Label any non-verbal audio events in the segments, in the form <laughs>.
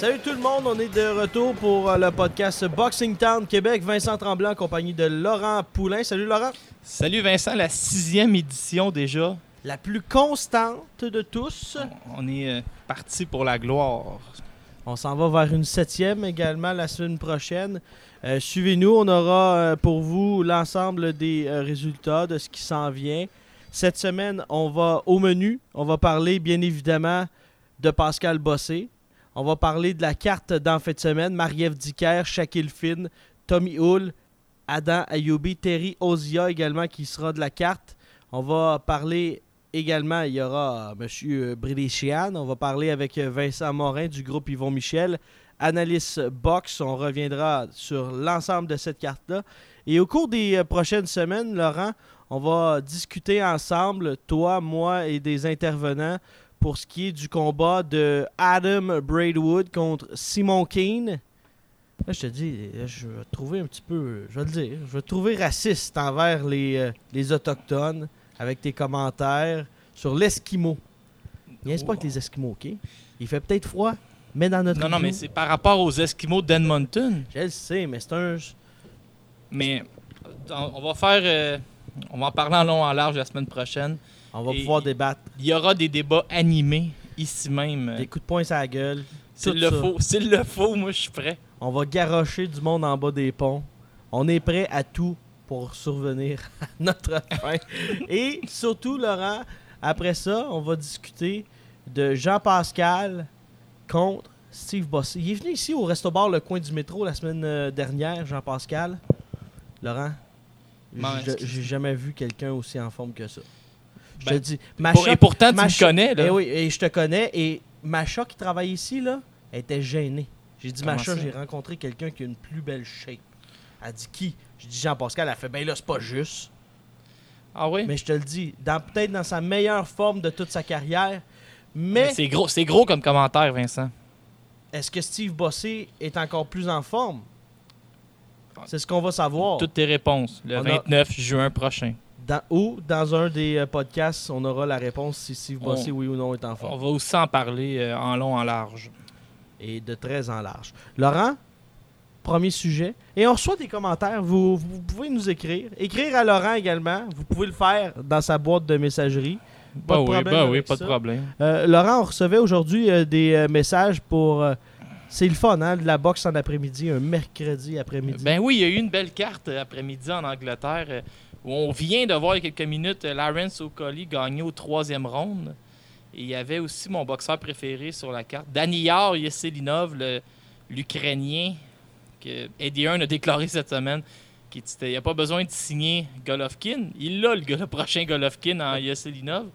Salut tout le monde, on est de retour pour euh, le podcast Boxing Town Québec. Vincent Tremblant en compagnie de Laurent Poulain. Salut Laurent. Salut Vincent, la sixième édition déjà. La plus constante de tous. On est euh, parti pour la gloire. On s'en va vers une septième également la semaine prochaine. Euh, Suivez-nous, on aura pour vous l'ensemble des résultats de ce qui s'en vient. Cette semaine, on va au menu. On va parler bien évidemment de Pascal Bossé. On va parler de la carte d'en fin de semaine. Marie-Ève Dicker, Shaquille Finn, Tommy Hull, Adam Ayoubi, Terry Ozia également qui sera de la carte. On va parler également, il y aura M. Brédéchian. On va parler avec euh, Vincent Morin du groupe Yvon Michel. Analyse Box, on reviendra sur l'ensemble de cette carte-là. Et au cours des euh, prochaines semaines, Laurent, on va discuter ensemble, toi, moi et des intervenants, pour ce qui est du combat de Adam Braidwood contre Simon Keane. Là, je te dis, là, je vais trouver un petit peu, je vais le dire, je vais trouver raciste envers les, euh, les Autochtones avec tes commentaires sur l'Esquimau. Niaise pas avec les Esquimaux, OK? Il fait peut-être froid, mais dans notre Non, non, mais c'est par rapport aux Esquimaux d'Edmonton. Je le sais, mais c'est un... Mais on on va faire. euh, on va en parler en long en large la semaine prochaine. On va Et- pouvoir débattre. Il y aura des débats animés ici même. Des coups de poing sur la gueule. S'il le faut, s'il le faut, moi je suis prêt. On va garrocher du monde en bas des ponts. On est prêt à tout pour survenir à notre fin. <laughs> Et surtout, Laurent, après ça, on va discuter de Jean-Pascal contre Steve Bossé. Il est venu ici au Resto Bar Le Coin du Métro la semaine euh, dernière, Jean-Pascal. Laurent, j'ai jamais vu quelqu'un aussi en forme que ça. Je Ben, te dis, Pour- Macha- et pourtant, tu me connais, là. eh oui, et je te connais. Et Macha qui travaille ici, là, elle était gênée. J'ai dit, Comment Macha, j'ai rencontré quelqu'un qui a une plus belle shape. Elle dit qui? J'ai dit Jean-Pascal. Elle a fait, ben là, c'est pas juste. Ah oui? Mais je te le dis, dans- peut-être dans sa meilleure forme de toute sa carrière. Mais Mais c'est gros, c'est gros comme commentaire, Vincent. est-ce que Steve Bossé est encore plus en forme? C'est ce qu'on va savoir. Toutes tes réponses, le On a- 29 juin prochain. Dans, ou dans un des euh, podcasts, on aura la réponse si Steve On- Bossé, oui ou non, est en On forme. va aussi en parler euh, en long, en large. et de très en large. Laurent, premier sujet. Et on reçoit des commentaires. Vous, vous pouvez nous écrire. Écrire à Laurent également. Vous pouvez le faire dans sa boîte de messagerie. Pas de oui, problème bah oui, pas ça. de problème. Euh, Laurent, on recevait aujourd'hui euh, des messages pour. c'est le fun, hein, de la boxe en après-midi, un mercredi après-midi. Ben oui, il y a eu une belle carte après-midi en Angleterre où on vient de voir il y a quelques minutes euh, Lawrence O'Colly gagner au troisième round. Et il y avait aussi mon boxeur préféré sur la carte, Daniyar Yeselinov, l'Ukrainien, que Eddie Hearn a déclaré cette semaine qu'il n'y a pas besoin de signer Golovkin. Il a le, prochain Golovkin en Yeselinov,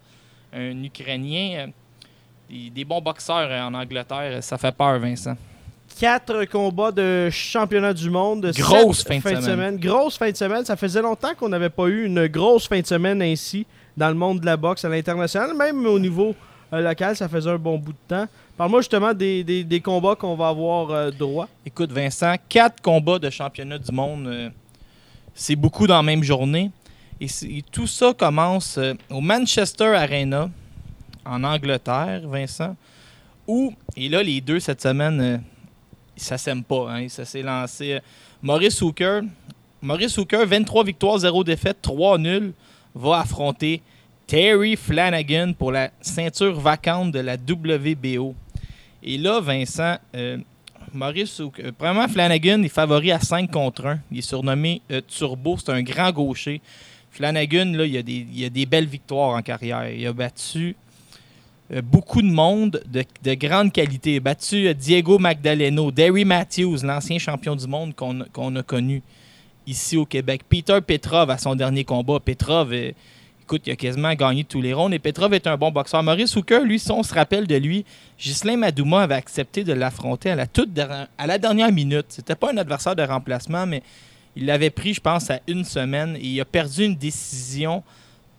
un Ukrainien. euh, des, bons boxeurs euh, en Angleterre, ça fait peur, Vincent. Quatre combats de championnat du monde. Grosse fin de semaine. Grosse fin de semaine. Ça faisait longtemps qu'on n'avait pas eu une grosse fin de semaine ainsi dans le monde de la boxe à l'international. Même au niveau euh, local, ça faisait un bon bout de temps. Parle-moi justement des, des- des combats qu'on va avoir euh, droit. Écoute, Vincent, quatre combats de championnat du monde, euh, c'est beaucoup dans la même journée. Et, tout ça commence au Manchester Arena, en Angleterre, Vincent, où, et là, les deux cette semaine, ça s'aime pas. Hein, ça s'est lancé. Maurice Hooker, Maurice Hooker, 23 victoires, 0 défaites, 3 nuls, va affronter Terry Flanagan pour la ceinture vacante de la WBO. Et là, Vincent, euh, Maurice, Hooker- euh, premièrement, Flanagan est favori à 5 contre 1. Il est surnommé euh, Turbo. C'est un grand gaucher. Flanagan, là, il, a des, il a des belles victoires en carrière. Il a battu beaucoup de monde de, de grande qualité. Battu euh, Diego Magdaleno, Derry Matthews, l'ancien champion du monde qu'on a connu ici au Québec. Peter Petrov à son dernier combat. Petrov, euh, écoute, il a quasiment gagné tous les rondes et Petrov est un bon boxeur. Maurice Hooker, lui, si on se rappelle de lui, Ghislain Madouma avait accepté de l'affronter à la, toute der- à la dernière minute. C'était pas un adversaire de remplacement, mais il l'avait pris, je pense, à une semaine et il a perdu une décision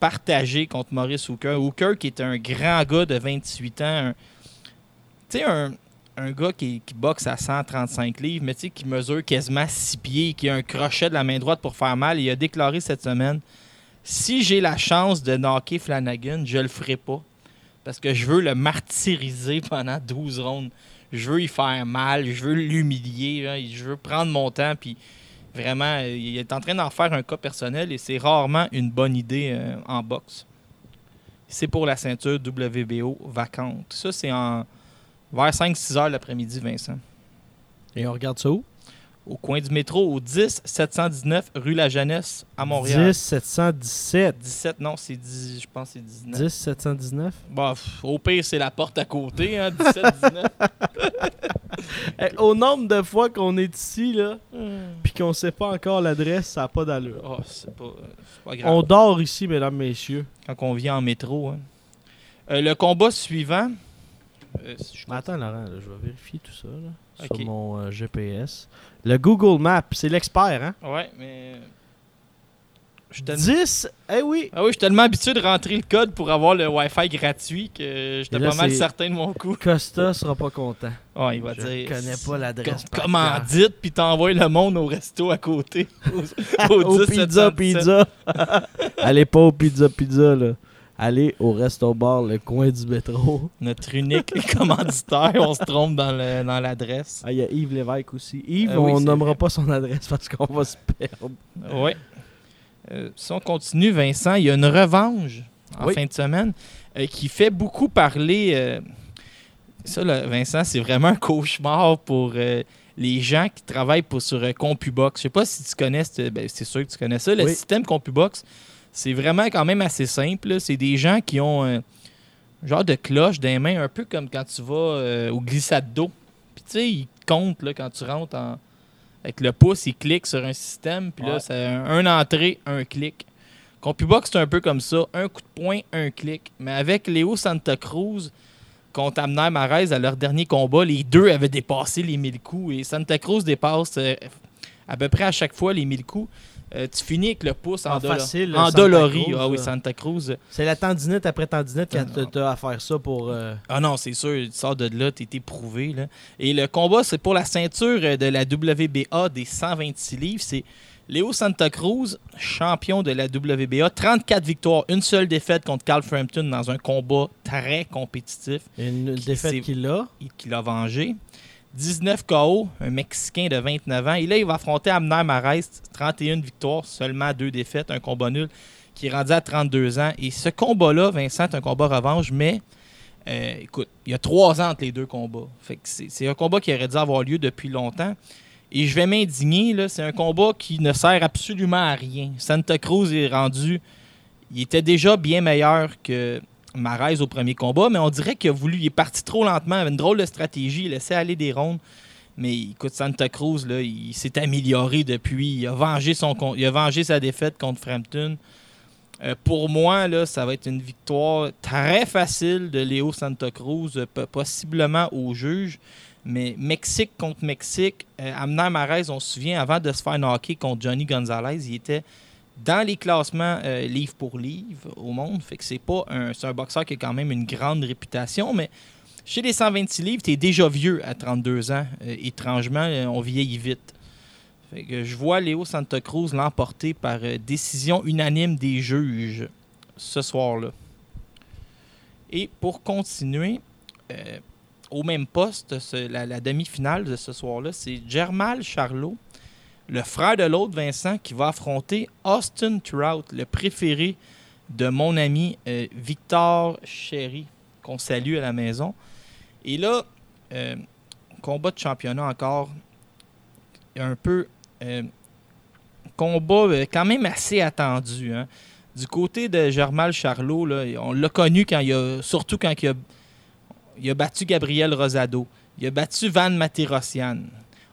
partagée contre Maurice Hooker. Hooker, qui est un grand gars de 28 ans, tu sais, un, un gars qui, boxe à 135 livres, mais qui mesure quasiment 6 pieds, qui a un crochet de la main droite pour faire mal. Il a déclaré cette semaine si j'ai la chance de knocker Flanagan, je le ferai pas. Parce que je veux le martyriser pendant 12 rondes. Je veux y faire mal, je veux l'humilier, là, je veux prendre mon temps. Puis vraiment, il est en train d'en faire un cas personnel et c'est rarement une bonne idée euh, en boxe. C'est pour la ceinture WBO vacante. Ça, c'est en vers 5-6 heures l'après-midi, Vincent. Et on regarde ça où? Au coin du métro, au 10 719 rue La Jeunesse à Montréal. 10 717. 17, non, c'est 10, je pense que c'est 19. 10 719. Bah, pff, au pire, c'est la porte à côté, hein, 17, 19. <laughs> Eh, au nombre de fois qu'on est ici, là, puis qu'on sait pas encore l'adresse, ça n'a pas d'allure. Oh, c'est pas, euh, c'est pas grave. On dort ici, mesdames, messieurs. Quand on vient en métro. hein. Euh, le combat suivant. euh, si je- Mais attends, Laurent, là, je vais vérifier tout ça là, Sur mon euh, GPS. Le Google Maps, c'est l'expert, hein? Ouais, mais. Je suis tellement- 10, eh oui! Ah oui, je suis tellement habitué de rentrer le code pour avoir le Wi-Fi gratuit que j'étais pas mal certain de mon coup. Costa sera pas content. Ah, il va je dire. connais pas l'adresse. Comment dites, puis t'envoies le monde au resto à côté. Au, au <laughs> Au 10 pizza, 717. pizza. <laughs> Allez pas au pizza, pizza, là. Allez au resto bar, le coin du métro. <laughs> Notre unique <laughs> commanditaire, on se trompe dans le- dans l'adresse. Ah, il y a Yves Lévesque aussi. Yves, oui, on nommera vrai. pas son adresse parce qu'on va se perdre. Oui. Euh, si on continue, Vincent, il y a une revanche en Oui. fin de semaine euh, qui fait beaucoup parler. euh, ça, là, Vincent, c'est vraiment un cauchemar pour euh, les gens qui travaillent pour, sur euh, CompuBox. Je sais pas si tu connais, ben, c'est sûr que tu connais ça. Le Oui. système CompuBox, c'est vraiment quand même assez simple. C'est des gens qui ont un genre de cloche dans les mains, un peu comme quand tu vas euh, au glissade d'eau. Puis tu sais, ils comptent là, quand tu rentres en, avec le pouce, il clique sur un système, puis là, c'est un, un entrée, un clic. CompuBox, c'est un peu comme ça. Un coup de poing, un clic. Mais avec Léo Santa Cruz contre Amner Marez à leur dernier combat, les deux avaient dépassé les 1000 coups. Et Santa Cruz dépasse euh, à peu près à chaque fois les 1000 coups. Euh, tu finis avec le pouce en, facile, en. Cruz, Ah oui, là. Santa Cruz. C'est la tendinite après tendinite Ah, quand non. t'as à faire ça pour. euh, Ah non, c'est sûr, tu sors de là, t'es éprouvé. Là. Et le combat, c'est pour la ceinture euh, de la WBA des 126 livres. C'est Léo Santa Cruz, champion de la WBA. 34 victoires, une seule défaite contre Carl Frampton dans un combat très compétitif une défaite qu'il a. qu'il a vengé. 19 KO, un Mexicain de 29 ans. Et là, il va affronter Amner Marest, 31 victoires, seulement deux défaites, un combat nul, qui est rendu à 32 ans. Et ce combat-là, Vincent, est un combat revanche, mais euh, écoute, il y a trois ans entre les deux combats. Fait c'est c'est un combat qui aurait dû avoir lieu depuis longtemps. Et je vais m'indigner, c'est un combat qui ne sert absolument à rien. Santa Cruz est rendu. Il était déjà bien meilleur que Marez au premier combat, mais on dirait qu'il a voulu. Il est parti trop lentement, il avait une drôle de stratégie, il laissait aller des rondes. Mais écoute, Santa Cruz, là, il s'est amélioré depuis. Il a vengé, sa défaite contre Frampton. Euh, pour moi, là, ça va être une victoire très facile de Léo Santa Cruz, euh, po- possiblement au juge. Mais Mexique contre Mexique, euh, Amner Marez, on se souvient, avant de se faire knocker contre Johnny Gonzalez, il était dans les classements euh, livre pour livre au monde. Fait c'est un, boxeur qui a quand même une grande réputation, mais chez les 126 livres, tu es déjà vieux à 32 ans. Euh, étrangement, euh, on vieillit vite. Je vois Léo Santa Cruz l'emporter par décision unanime des juges ce soir-là. Et pour continuer, au même poste, la, la demi-finale de ce soir-là, c'est Germal Charlot, le frère de l'autre, Vincent, qui va affronter Austin Trout, le préféré de mon ami euh, Victor Chéry, qu'on salue à la maison. Et là, euh, combat de championnat encore, un peu euh, combat quand même assez attendu. hein. Du côté de Germal Charlot, on l'a connu quand il a, surtout quand il a, il a battu Gabriel Rosado. Il a battu Van Matirossian.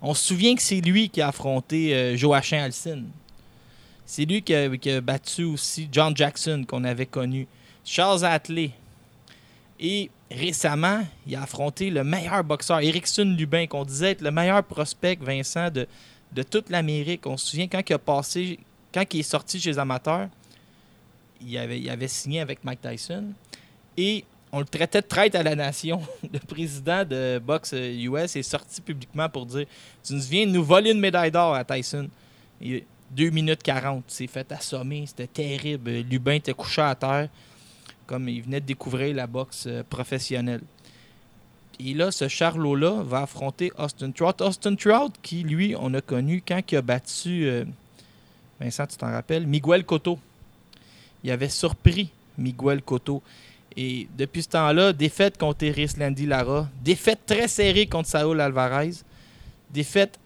On se souvient que c'est lui qui a affronté euh, Joachim Alcine. C'est lui qui a, battu aussi John Jackson, qu'on avait connu. Charles Atley. Et récemment, il a affronté le meilleur boxeur, Erickson Lubin, qu'on disait être le meilleur prospect, Vincent, de, de toute l'Amérique. On se souvient quand il a passé, quand il est sorti chez les amateurs, il avait, il avait signé avec Mike Tyson. Et on le traitait de traître à la nation. <laughs> Le président de boxe US est sorti publiquement pour dire Tu nous viens de nous voler une médaille d'or à Tyson. Et 2 minutes 40, il s'est fait assommer, c'était terrible. Lubin était couché à terre, comme il venait de découvrir la boxe euh, professionnelle. Et là, ce Charlot-là va affronter Austin Trout. Austin Trout, qui, lui, on a connu quand il a battu, euh, Vincent, tu t'en rappelles, Miguel Cotto. Il avait surpris Miguel Cotto. Et depuis ce temps-là, défaite contre Eris Landy Lara, défaite très serrée contre Saul Alvarez, défaite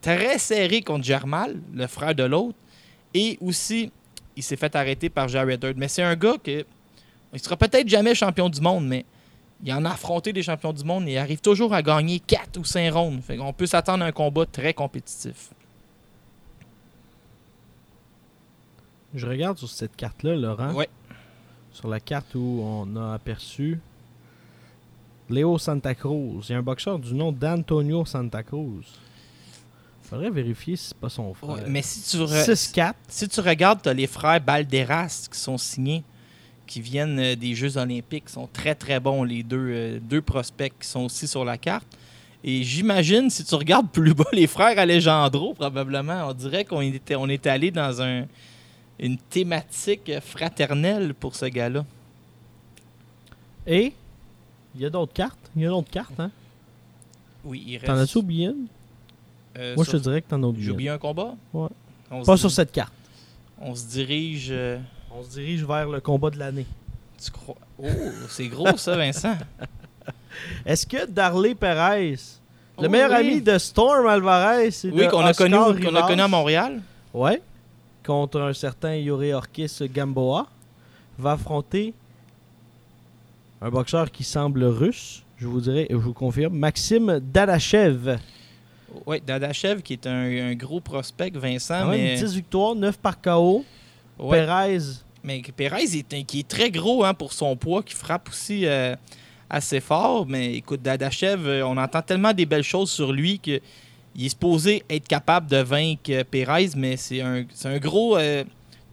très serrée contre Germal, le frère de l'autre, et aussi, il s'est fait arrêter par Jared Hurd. Mais c'est un gars que il sera peut-être jamais champion du monde, mais il en a affronté des champions du monde et il arrive toujours à gagner 4 ou 5 rondes. Fait On peut s'attendre à un combat très compétitif. Je regarde sur cette carte-là, Laurent. Ouais. Sur la carte où on a aperçu Léo Santa Cruz. Il y a un boxeur du nom d'Antonio Santa Cruz. Faudrait vérifier si c'est pas son frère. Ouais, mais si tu, re- 6-4. si tu regardes, tu as les frères Balderas qui sont signés, qui viennent euh, des Jeux olympiques, qui sont très très bons, les deux, euh, deux prospects qui sont aussi sur la carte. Et j'imagine, si tu regardes plus bas, <laughs> les frères Alejandro, probablement, on dirait qu'on était, on était allé dans un, une thématique fraternelle pour ce gars-là. Et il y a d'autres cartes. Il y a d'autres cartes, hein? Oui, il reste. T'en as-tu oublié une? euh, Moi, je te dirais que t'en as J'ai oublié une. oublié un combat? Ouais. On Pas sur cette carte. On se dirige. euh, On se dirige vers le combat de l'année. tu crois. Oh, c'est gros ça, Vincent. <laughs> Est-ce que Darley Perez, le Oh, meilleur oui. ami de Storm Alvarez, et Oui, qu'on a, connu, qu'on a connu à Montréal. Ouais. Contre un certain Yuri Orkis Gamboa, va affronter un boxeur qui semble russe, je vous dirais, et je vous confirme, Maxime Dadachev. Oui, Dadachev, qui est un, un gros prospect, Vincent, mais. 10 victoires, 9 par KO. Ouais, Perez, mais Perez est, un- qui est très gros hein, pour son poids, qui frappe aussi euh, assez fort. Mais écoute, Dadachev, euh, on entend tellement des belles choses sur lui que il est supposé être capable de vaincre euh, Perez, mais c'est un, c'est un gros. euh,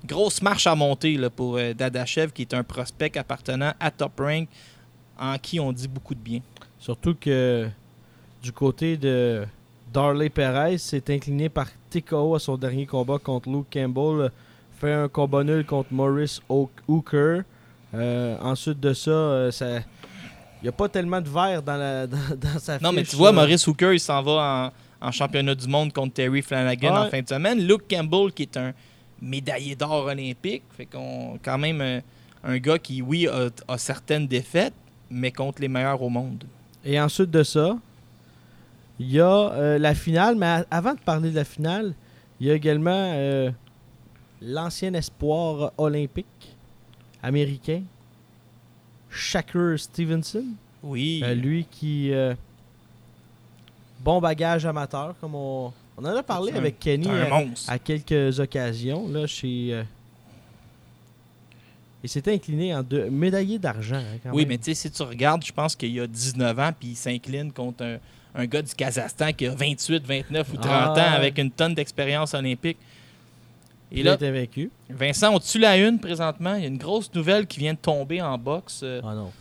grosse marche à monter là, pour euh, Dadachev, qui est un prospect appartenant à Top Rank, en qui on dit beaucoup de bien. surtout que du côté de Darley Perez, s'est incliné par TKO à son dernier combat contre Luke Campbell. Fait un combat nul contre Maurice Ho- Hooker. Euh, ensuite de ça, ça... il n'y a pas tellement de verre dans, la, <laughs> dans, dans sa Non, mais tu vois, là. Maurice Hooker, il s'en va en, en championnat du monde contre Terry Flanagan Ouais. en fin de semaine. Luke Campbell, qui est un médaillé d'or olympique, fait qu'on quand même euh, un gars qui, oui, a, a certaines défaites, mais contre les meilleurs au monde. Et ensuite de ça, il y a euh, la finale. Mais avant de parler de la finale, il y a également euh, l'ancien espoir olympique américain, Shakur Stevenson. Oui. Euh, lui qui. euh, bon bagage amateur, comme on, on en a parlé un- avec Kenny à, quelques occasions. Là, chez. euh, il s'était incliné en deux. Médaillé d'argent, hein, Oui, même. mais tu sais, si tu regardes, je pense qu'il y a 19 ans, puis il s'incline contre un, un gars du Kazakhstan qui a 28, 29 ou 30 Ah, ans avec une tonne d'expérience olympique. Et il là, vaincu. Vincent, on tue la une présentement. Il y a une grosse nouvelle qui vient de tomber en boxe. Euh, Ah non.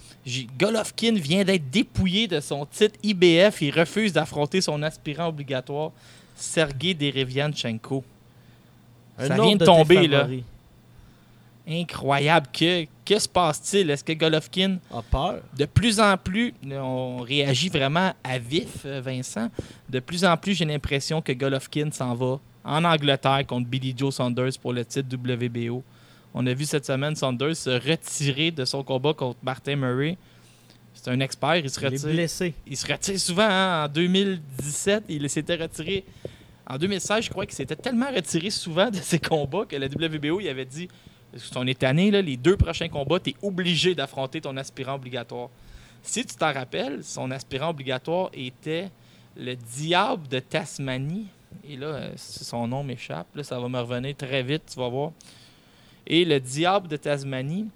Golovkin vient d'être dépouillé de son titre IBF. Il refuse d'affronter son aspirant obligatoire, Sergei Derevianchenko. Un Ça vient de tomber, là. Incroyable. Que, que se passe-t-il? Est-ce que Golovkin, A peur. de plus en plus, on réagit vraiment à vif, euh, Vincent. De plus en plus, j'ai l'impression que Golovkin s'en va en Angleterre contre Billy Joe Saunders pour le titre WBO. On a vu cette semaine Saunders se retirer de son combat contre Martin Murray. C'est un expert, il se Il est retire. blessé. Il se retire souvent. hein. En 2017, il s'était retiré. En 2016, je crois qu'il s'était tellement retiré souvent de ses combats que la WBO il avait dit on est tanné, là, les deux prochains combats, tu es obligé d'affronter ton aspirant obligatoire. Si tu t'en rappelles, son aspirant obligatoire était le diable de Tasmanie. Et là, euh, son nom m'échappe. Là, ça va me revenir très vite, tu vas voir. Et le diable de Tasmanie,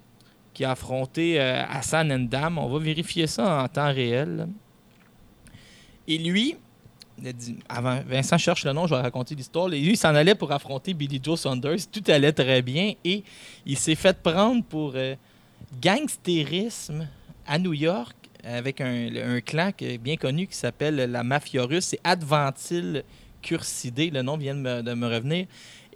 qui a affronté euh, Hassan Endam. On va vérifier ça en temps réel. Et lui, avant, Vincent cherche le nom, je vais raconter l'histoire. Et lui, il s'en allait pour affronter Billy Joe Saunders. Tout allait très bien. Et il s'est fait prendre pour euh, gangstérisme à New York avec un, un clan bien connu qui s'appelle la Mafia russe. C'est Adventil Cursidé, le nom vient de me revenir.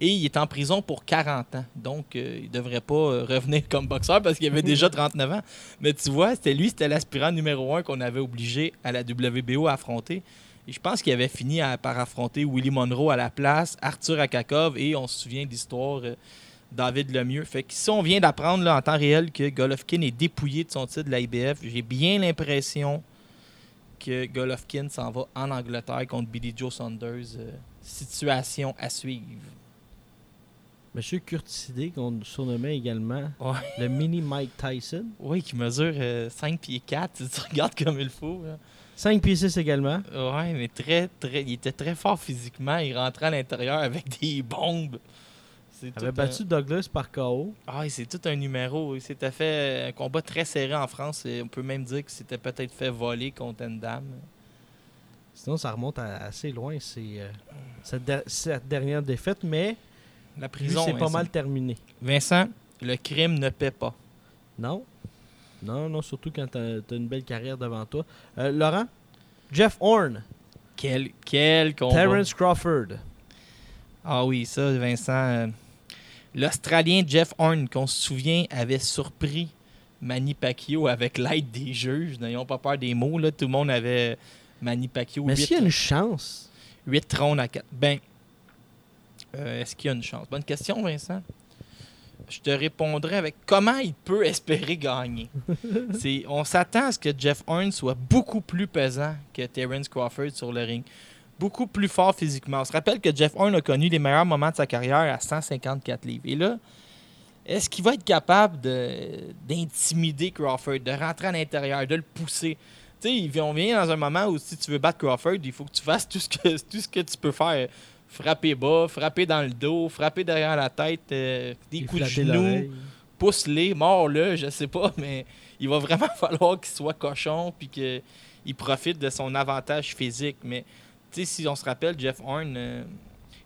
Et il est en prison pour 40 ans. Donc, euh, il ne devrait pas euh, revenir comme boxeur parce qu'il avait déjà 39 ans. Mais tu vois, c'était lui, c'était l'aspirant numéro un qu'on avait obligé à la WBO à affronter. Et je pense qu'il avait fini par affronter Willie Monroe à la place, Arthur Akakov et on se souvient de l'histoire euh, David Lemieux. Fait que si on vient d'apprendre en temps réel que Golovkin est dépouillé de son titre de la IBF, j'ai bien l'impression que Golovkin s'en va en Angleterre contre Billy Joe Saunders. situation à suivre. Monsieur Curtisidé, qu'on surnommait également Ouais. le mini Mike Tyson. Oui, qui mesure euh, 5 pieds 4, si tu regardes comme il faut. là. 5 pieds 6 également. Ouais, mais très, très, il était très fort physiquement. Il rentrait à l'intérieur avec des bombes. Il avait un- battu Douglas par KO. Ah, c'est tout un numéro. Il s'était fait un combat très serré en France. Et on peut même dire qu'il s'était peut-être fait voler contre Endam. Sinon, ça remonte à- assez loin. C'est euh, cette dernière défaite, mais La prison, c'est pas mal terminé. Vincent, le crime ne paie pas. Non? Non, non, surtout quand t'as as une belle carrière devant toi. Euh, Laurent? Jeff Horn. Quel, quel combat. Terence Crawford. Ah oui, ça, Vincent. euh, L'Australien Jeff Horn, qu'on se souvient, avait surpris Manny Pacquiao avec l'aide des juges. N'ayons pas peur des mots. Là. Tout le monde avait Manny Pacquiao. Mais s'il y a une chance, 8 trônes à 4. Ben, euh, est-ce qu'il y a une chance? Bonne question, Vincent. Je te répondrai avec comment il peut espérer gagner. <laughs> On s'attend à ce que Jeff Horn soit beaucoup plus pesant que Terence Crawford sur le ring. Beaucoup plus fort physiquement. On se rappelle que Jeff Horn a connu les meilleurs moments de sa carrière à 154 livres. Et là, est-ce qu'il va être capable de- d'intimider Crawford, de rentrer à l'intérieur, de le pousser? Tu sais, on vient dans un moment où si tu veux battre Crawford, il faut que tu fasses tout ce que, tout ce que tu peux faire. Frapper bas, frapper dans le dos, frapper derrière la tête, euh, des coups de genoux, pousse-les, mords-le, je sais pas, <laughs> mais il va vraiment <laughs> falloir qu'il soit cochon puis qu'il profite de son avantage physique. Mais si on se rappelle, Jeff Horn euh,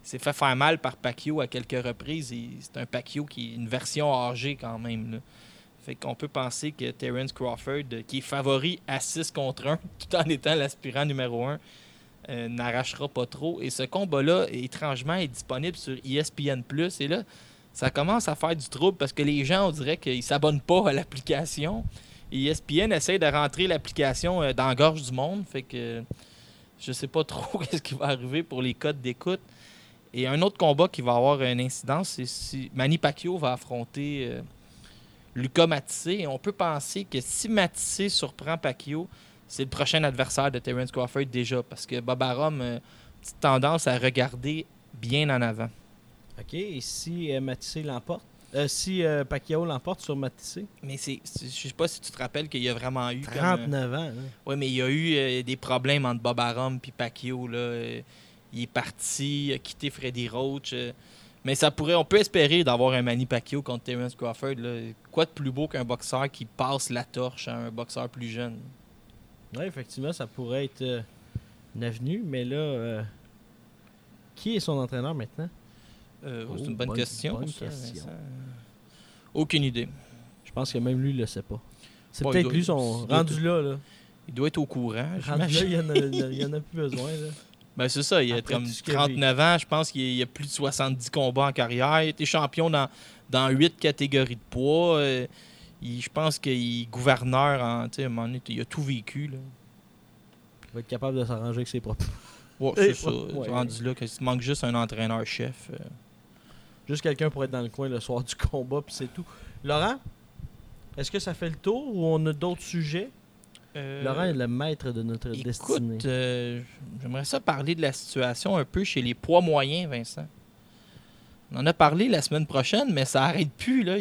s'est fait faire mal par Pacquiao à quelques reprises. C'est un Pacquiao qui est une version âgée quand même. là. Fait qu'on peut penser que Terence Crawford, euh, qui est favori à 6 contre 1, <laughs> tout en étant l'aspirant numéro 1, euh, n'arrachera pas trop. Et ce combat-là, étrangement, est disponible sur ESPN+. Et là, ça commence à faire du trouble parce que les gens, on dirait qu'ils s'abonnent pas à l'application. Et E ESPN essaie de rentrer l'application euh, dans la gorge du monde. Fait que je sais pas <laughs> trop qu'est-ce qui va arriver pour les codes d'écoute. Et un autre combat qui va avoir une incidence, c'est si Manny Pacquiao va affronter euh, Lucas Matissé. Et on peut penser que si Matissé surprend Pacquiao, c'est le prochain adversaire de Terence Crawford déjà. Parce que Bob Arum a une petite tendance à regarder bien en avant. OK, et si euh, Matissé l'emporte? Euh, si euh, Pacquiao l'emporte sur Matissé? Mais c'est, je sais pas si tu te rappelles qu'il y a vraiment eu. comme, euh, 39 ans. hein. Oui, mais il y a eu euh, des problèmes entre Bob Arum et Pacquiao. Là. Euh, il est parti, il a quitté Freddy Roach. euh, mais ça pourrait, on peut espérer d'avoir un Manny Pacquiao contre Terence Crawford. là. Quoi de plus beau qu'un boxeur qui passe la torche à un boxeur plus jeune? Oui, effectivement, ça pourrait être euh, une avenue, mais là, euh, qui est son entraîneur maintenant? Euh, Oh, c'est une bonne, bonne- question. bonne ça, question. Vincent. Aucune idée. Je pense que même lui, il le sait pas. C'est Bon, peut-être lui son rendu là. là. Il doit être au courant. Rendu là, il y en a, en plus <laughs> besoin. Là. Ben, c'est ça, il a Après comme tout ce qu'il a 39 ans, je pense qu'il y a plus de 70 combats en carrière. Il a été champion dans, dans 8 catégories de poids. Il- je pense qu'il est gouverneur en. tu sais, à un moment donné, il a tout vécu. Là. Il va être capable de s'arranger avec ses propres. Ouais, c'est ça. ouais. Rendu là, qu'il manque juste un entraîneur-chef. euh. Juste quelqu'un pour être dans le coin le soir du combat, puis c'est tout. Laurent, est-ce que ça fait le tour ou on a d'autres sujets? Euh, Laurent est le maître de notre destinée. Écoute, euh, j'aimerais ça parler de la situation un peu chez les poids moyens, Vincent. On en a parlé la semaine prochaine, mais ça arrête plus. Là.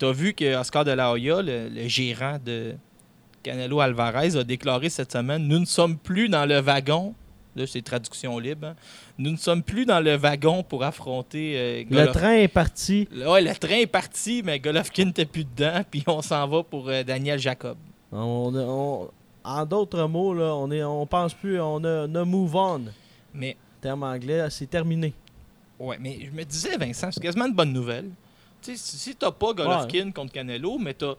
Tu as vu que Oscar de la Hoya, le, le gérant de Canelo Alvarez, a déclaré cette semaine Nous ne sommes plus dans le wagon Là, c'est traduction libre. hein. Nous ne sommes plus dans le wagon pour affronter euh, Le Golovkin. train est parti. Ouais, le train est parti, mais Golovkin n'était plus dedans, <laughs> puis on s'en va pour euh, Daniel Jacob. On, on- en d'autres mots, là, on est, on pense plus, on a, on a move on. Mais, Terme anglais, c'est terminé. ouais, mais je me disais, Vincent, c'est quasiment une bonne nouvelle. Tu si, si t'as pas Golovkin contre Canelo, mais t'as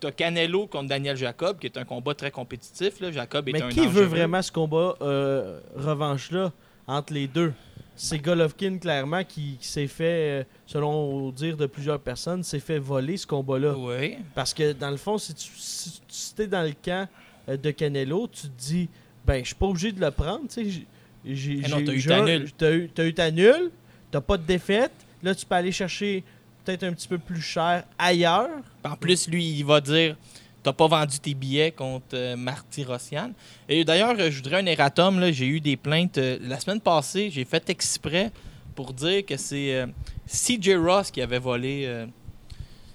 t'as Canelo contre Daniel Jacob, qui est un combat très compétitif. Là. Jacob est Mais un qui veut vraiment ce combat euh, revanche-là entre les deux? C'est Golovkin, clairement, qui, qui s'est fait, euh, selon le dire de plusieurs personnes, s'est fait voler ce combat-là. Oui. Parce que, dans le fond, si tu si, tu es dans le camp euh, de Canelo, tu te dis, ben, je suis pas obligé de le prendre, tu Eh t'as eu ta nulle. T'as eu, t'as eu ta nulle, t'as pas de défaite. Là, tu peux aller chercher peut-être un petit peu plus cher ailleurs. En plus, lui, il va dire T'as pas vendu tes billets contre euh, Marty Rossian. Et d'ailleurs, je voudrais un erratum. J'ai eu des plaintes euh, la semaine passée. J'ai fait exprès pour dire que c'est euh, CJ Ross qui avait volé,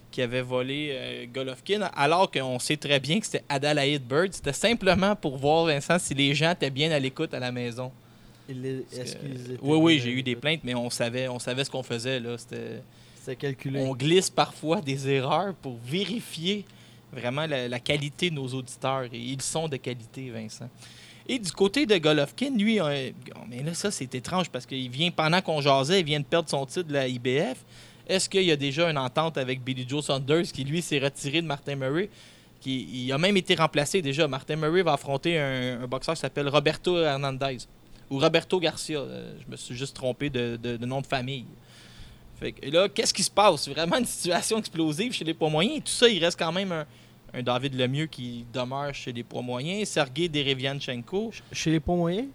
qui avait volé Golovkin, alors qu'on sait très bien que c'était Adalaide Bird. C'était simplement pour voir, Vincent, si les gens étaient bien à l'écoute à la maison. Est-ce qu'ils étaient- oui, oui, j'ai eu des plaintes, mais on savait, on savait ce qu'on faisait. là. C'était. Calculé. on glisse parfois des erreurs pour vérifier vraiment la, la qualité de nos auditeurs. Et ils sont de qualité, Vincent. Et du côté de Golovkin, lui, euh, mais là, ça, c'est étrange parce qu'il vient, pendant qu'on jasait, il vient de perdre son titre de la IBF. Est-ce qu'il y a déjà une entente avec Billy Joe Saunders qui, lui, s'est retiré de Martin Murray? Qui, il a même été remplacé déjà. Martin Murray va affronter un, un boxeur qui s'appelle Roberto Hernandez. Ou Roberto Garcia. Euh, je me suis juste trompé de, de- de nom de famille. Fait que, et là, qu'est-ce qui se passe? Vraiment une situation explosive chez les poids moyens. Et tout ça, il reste quand même un, un David Lemieux qui demeure chez les poids moyens. Sergei Derevianchenko, Chez les points moyens?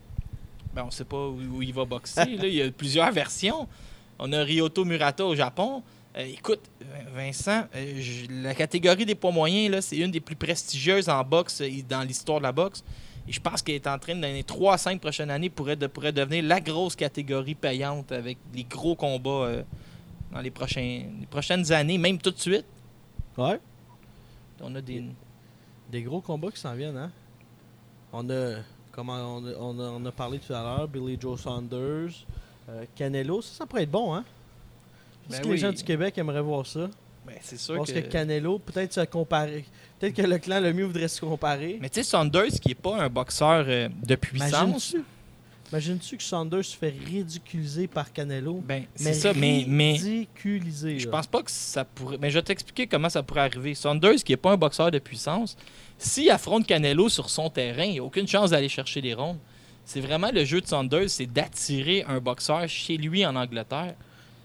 ben, on ne sait pas où, où il va boxer. là. Il y a plusieurs versions. On a Ryoto Murata au Japon. Euh, écoute, Vincent, euh, je- la catégorie des poids moyens, là, c'est une des plus prestigieuses en boxe euh, dans l'histoire de la boxe. Et je pense qu'elle est en train, dans les 3 à 5 prochaines années, pourrait, de- pourrait devenir la grosse catégorie payante avec les gros combats euh, dans les, prochains, les prochaines années, même tout de suite. Ouais. On a des. Des gros combats qui s'en viennent, hein? On a, comment on a, on a, on a parlé tout à l'heure, Billy Joe Saunders, euh, Canelo, ça, ça pourrait être bon, hein? Est-ce Ben que oui. les gens du Québec aimeraient voir ça? Ben, c'est sûr Parce que. que... Canelo, peut-être se comparer. Peut-être que le clan le mieux voudrait se comparer. Mais tu sais, Saunders, qui n'est pas un boxeur euh, de puissance. Imagines-tu? Que Saunders se fait ridiculiser par Canelo? Ben, c'est ça, mais, mais ridiculisé. je pense pas que ça pourrait. Mais je vais t'expliquer comment ça pourrait arriver. Saunders, qui n'est pas un boxeur de puissance, s'il affronte Canelo sur son terrain, il n'y a aucune chance d'aller chercher les rondes. C'est vraiment le jeu de Saunders, c'est d'attirer un boxeur chez lui en Angleterre.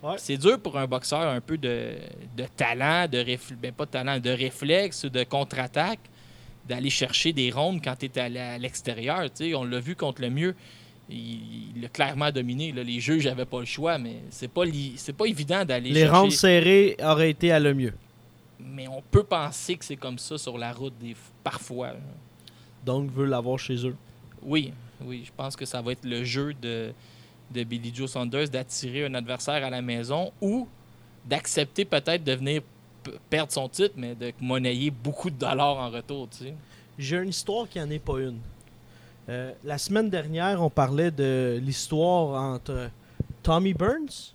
Ouais. C'est dur pour un boxeur un peu de, de talent, de réfl- ben, pas de talent, de réflexe, de contre-attaque, d'aller chercher des rondes quand tu es à l'extérieur. On l'a vu contre le mieux. Il l'a clairement dominé. là. Les juges n'avaient pas le choix, mais c'est pas, li- c'est pas évident d'aller Les rounds serrés auraient été à le mieux. Mais on peut penser que c'est comme ça sur la route des parfois. Donc, veut l'avoir chez eux. Oui, oui, je pense que ça va être le jeu de, de Billy Joe Saunders d'attirer un adversaire à la maison ou d'accepter peut-être de venir perdre son titre, mais de monnayer beaucoup de dollars en retour. Tu sais. J'ai une histoire qui n'en est pas une. Euh, la semaine dernière, on parlait de l'histoire entre Tommy Burns,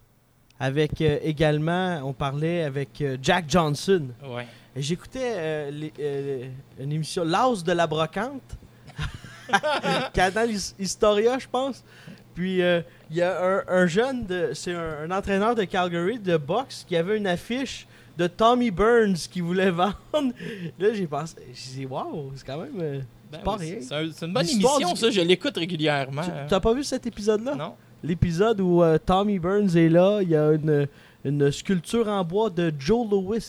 avec euh, également, on parlait avec euh, Jack Johnson. Ouais. J'écoutais euh, euh, une émission, L'As de la Brocante, <laughs> Canal His- Historia, je pense. Puis euh, il y a un, un jeune, de- c'est un, un entraîneur de Calgary de boxe qui avait une affiche de Tommy Burns qui voulait <laughs> vendre. Là, j'ai pensé, j'ai dit, waouh, c'est quand même. euh, Ben pas oui, rien. C'est un- c'est une bonne émission, du- ça. Je l'écoute régulièrement. tu- T'as pas vu cet épisode-là? Non? L'épisode où euh, Tommy Burns est là, il y a une, une sculpture en bois de Joe Louis,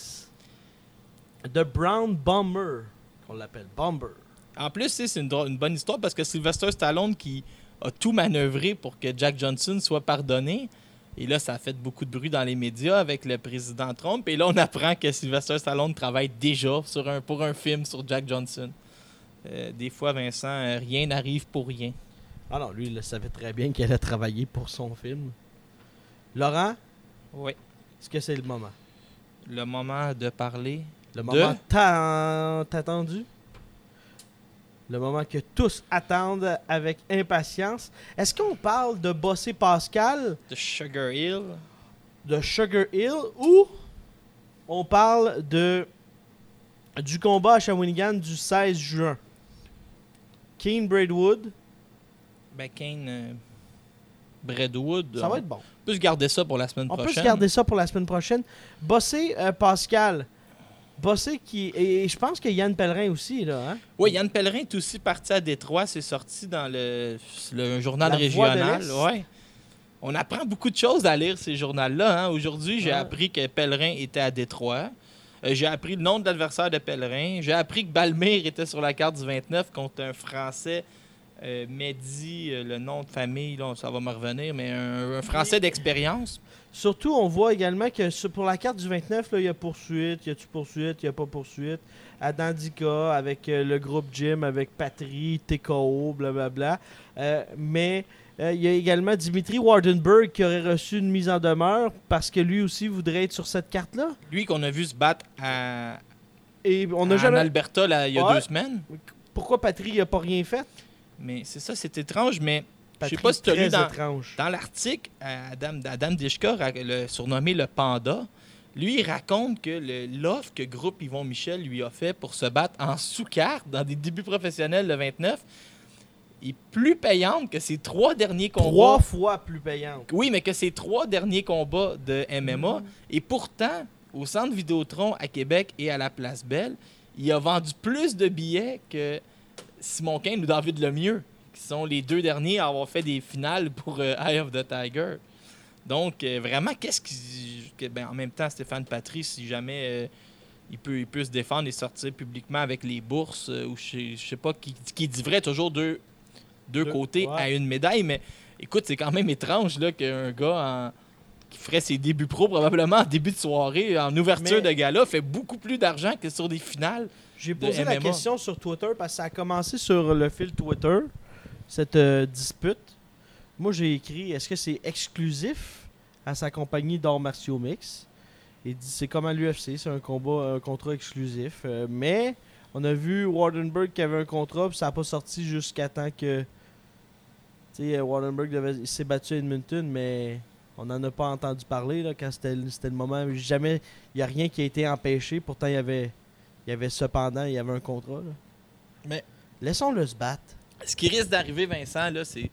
de Brown Bomber, qu'on l'appelle Bomber. En plus, c'est une, une bonne histoire parce que Sylvester Stallone qui a tout manœuvré pour que Jack Johnson soit pardonné. Et là, ça a fait beaucoup de bruit dans les médias avec le président Trump. Et là, on apprend que Sylvester Stallone travaille déjà sur un, pour un film sur Jack Johnson. Euh, des fois, Vincent, euh, rien n'arrive pour rien. Ah non, lui, il le savait très bien qu'elle a travaillé pour son film. Laurent, Oui. est-ce que c'est le moment? Le moment de parler. Le De- moment tant attendu? Le moment que tous attendent avec impatience. Est-ce qu'on parle de Bossé Pascal, De Sugar Hill. de Sugar Hill, ou on parle de du combat à Shawinigan du 16 juin? Kane Braidwood, Ben, Kane. euh, Bradwood. ça va on être bon. peut se garder ça pour la semaine On peut prochaine. se garder ça pour la semaine prochaine. Bossé euh, Pascal. Bossé qui. Et, je pense que Yann Pellerin aussi, là. Hein? Oui, Yann Pellerin est aussi parti à Détroit. C'est sorti dans le, le journal La régional. Ouais. On apprend beaucoup de choses à lire ces journaux-là. hein. Aujourd'hui, j'ai Ouais. appris que Pellerin était à Détroit. Euh, j'ai appris le nom de l'adversaire de Pellerin. J'ai appris que Balmire était sur la carte du 29 contre un Français. Euh, Mehdi, euh, le nom de famille, là, ça va me revenir, mais un, un Français d'expérience. Surtout, on voit également que sur- pour la carte du 29, là, il y a poursuite, il y a-tu poursuite, il n'y a pas poursuite. Adam Dika avec euh, le groupe Jim, avec Patry, TKO, blablabla. Euh, mais euh, il y a également Dimitri Wardenberg qui aurait reçu une mise en demeure parce que lui aussi voudrait être sur cette carte-là. Lui qu'on a vu se battre à, Et on en jamais. Alberta là, il y a Ouais. deux semaines. Pourquoi Patry n'a pas rien fait? Mais c'est ça, c'est étrange, mais je sais pas si tu as lu dans, l'article, euh, Adam, Adam Dishka, le, surnommé le Panda, lui, il raconte que l'offre que Groupe Yvon Michel lui a fait pour se battre en sous-carte dans des débuts professionnels le 29 est plus payante que ses trois derniers combats. Trois fois plus payante. Oui, mais que ses trois derniers combats de MMA. Et pourtant, au centre Vidéotron à Québec et à la Place Belle, il a vendu plus de billets que Simon Kane ou David Lemieux, qui sont les deux derniers à avoir fait des finales pour euh, Eye of the Tiger. Donc, euh, vraiment, qu'est-ce qui. ben, en même temps, Stéphane Patry, si jamais euh, il, peut, il peut se défendre et sortir publiquement avec les bourses, euh, ou je je sais pas, qui, qui dit vrai toujours deux, deux Deux, côtés ouais. à une médaille, mais écoute, c'est quand même étrange là, qu'un gars en- qui ferait ses débuts pro probablement en début de soirée, en ouverture Mais- de gala, fait beaucoup plus d'argent que sur des finales. J'ai posé la MMA. question sur Twitter parce que ça a commencé sur le fil Twitter, cette euh, dispute. Moi, j'ai écrit est-ce que c'est exclusif à sa compagnie d'arts martiaux mix? Il dit c'est comme à l'UFC, c'est un combat, un contrat exclusif. Euh, mais on a vu Wardenberg qui avait un contrat, puis ça n'a pas sorti jusqu'à temps que. Tu sais, Wardenberg devait- il s'est battu à Edmonton, mais on n'en a pas entendu parler là, quand c'était le c'était le moment. Jamais, il n'y a rien qui a été empêché. Pourtant, il y avait, il y avait cependant, il y avait un contrat. là. Mais- Laissons-le se battre. Ce qui risque d'arriver, Vincent, là, c'est. Tu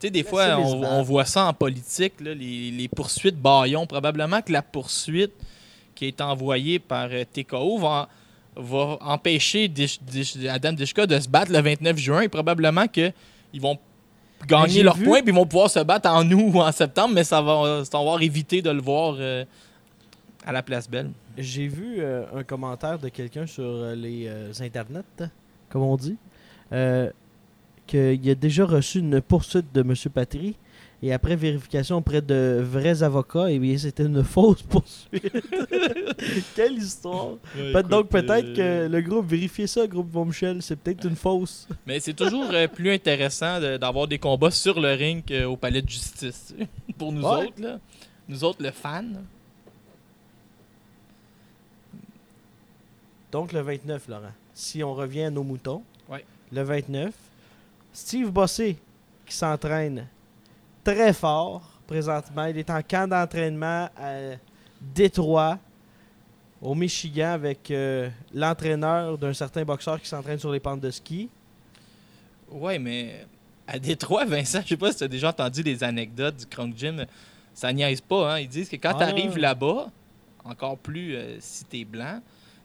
sais, des fois, on, voit ça en politique, là, les, les poursuites baillons. Probablement que la poursuite qui est envoyée par euh, TKO va, va empêcher Dish- Dish- Adam Dishka de se battre le 29 juin et probablement qu'ils vont gagner leurs vu- points puis ils vont pouvoir se battre en août ou en septembre, mais ça va, ça va avoir évité de le voir euh, à la place belle. J'ai vu euh, un commentaire de quelqu'un sur euh, les euh, internets, comme on dit, euh, qu'il a déjà reçu une poursuite de M. Patry. Et après vérification auprès de vrais avocats, eh bien, c'était une fausse <laughs> poursuite. <laughs> Quelle histoire! Donc peut-être que le groupe, vérifiez ça, groupe Von Michel, c'est peut-être une fausse. <laughs> Mais c'est toujours euh, plus intéressant de- d'avoir des combats sur le ring qu'au palais de justice. Pour nous Ouais. autres, là. Nous autres, le fan. Donc le 29, Laurent. Si on revient à nos moutons, Ouais. le 29, Steve Bossé qui s'entraîne très fort présentement. Il est en camp d'entraînement à Détroit, au Michigan, avec euh, l'entraîneur d'un certain boxeur qui s'entraîne sur les pentes de ski. Ouais, mais à Détroit, Vincent, je sais pas si tu as déjà entendu les anecdotes du Crunk Gym. Ça niaise pas, hein. Ils disent que quand Ah. tu arrives là-bas, encore plus euh, si t'es blanc,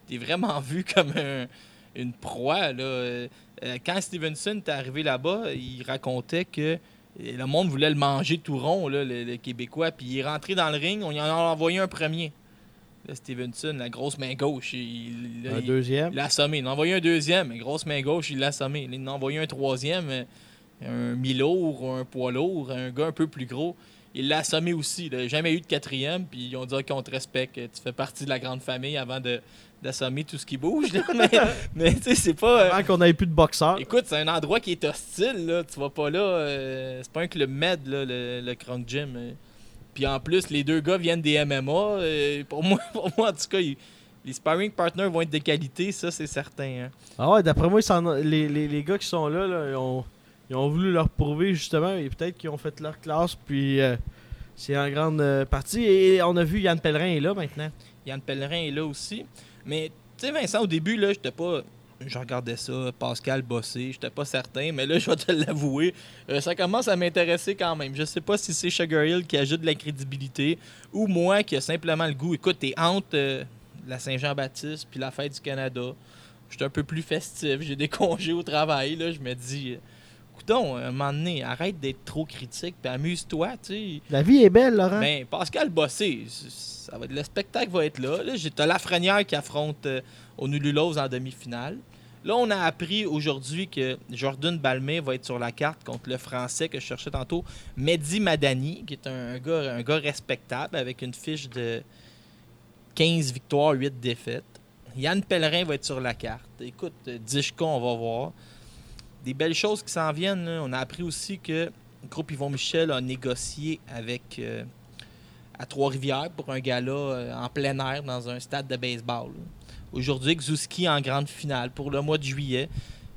t'es vraiment <laughs> vu comme un- une proie. Là. Euh, euh, quand Stevenson est arrivé là-bas, il racontait que euh, le monde voulait le manger tout rond, là, le, le Québécois. Puis il est rentré dans le ring, on y en a envoyé un premier. Là, Stevenson, la grosse main gauche, il, là, un il- deuxième? il l'a assommé. Il en a envoyé un deuxième, grosse main gauche, il l'a assommé. Il en a envoyé un troisième, un mi-lourd ou un poids lourd, un gars un peu plus gros. Il l'a assommé aussi. Il n'a jamais eu de quatrième, puis ils ont dit qu'on te respecte, tu fais partie de la grande famille avant de d'assommer tout ce qui bouge. là. <laughs> Mais, mais tu sais, c'est pas. euh, Avant qu'on n'ait plus de boxeurs. Écoute, c'est un endroit qui est hostile, là. Tu vas pas là. euh, c'est pas un club med, là, le, le Crunk Gym. euh. Puis en plus, les deux gars viennent des MMA. euh, pour, <laughs> moi, pour moi, en tout cas, ils, les sparring partners vont être de qualité, ça c'est certain. Hein. Ah ouais, d'après moi, les, les, les, gars qui sont là, là ils, ont, ils, ont, voulu leur prouver justement, et peut-être qu'ils ont fait leur classe, puis euh, c'est en grande partie. Et on a vu Yann Pellerin est là maintenant. Yann Pellerin est là aussi. Mais tu sais, Vincent, au début, là, j'étais pas je regardais ça, Pascal bossé, j'étais pas certain, mais là, <laughs> je vais te l'avouer, euh, ça commence à m'intéresser quand même. Je sais pas si c'est Sugar Hill qui ajoute de la crédibilité ou moi qui a simplement le goût. Écoute, t'es hante euh, la Saint-Jean-Baptiste puis la fête du Canada. J'étais un peu plus festif, j'ai des <laughs> congés au travail, là, je me dis... Écoutons, à un moment donné, arrête d'être trop critique, puis amuse-toi, tu sais. La vie est belle, Laurent. Ben, Pascal Bossé, ça va, le spectacle va être là. là T'as Lafrenière qui affronte euh, Onululose en demi-finale. Là, on a appris aujourd'hui que Jordan Balmé va être sur la carte contre le Français que je cherchais tantôt, Mehdi Madani, qui est un gars, un gars respectable avec une fiche de 15 victoires, 8 défaites. Yann Pellerin va être sur la carte. Écoute, Dishko, on va voir. Des belles choses qui s'en viennent. On a appris aussi que le groupe Yvon Michel a négocié avec euh, à Trois-Rivières pour un gala euh, en plein air dans un stade de baseball. Aujourd'hui, Xouski en grande finale pour le mois de juillet.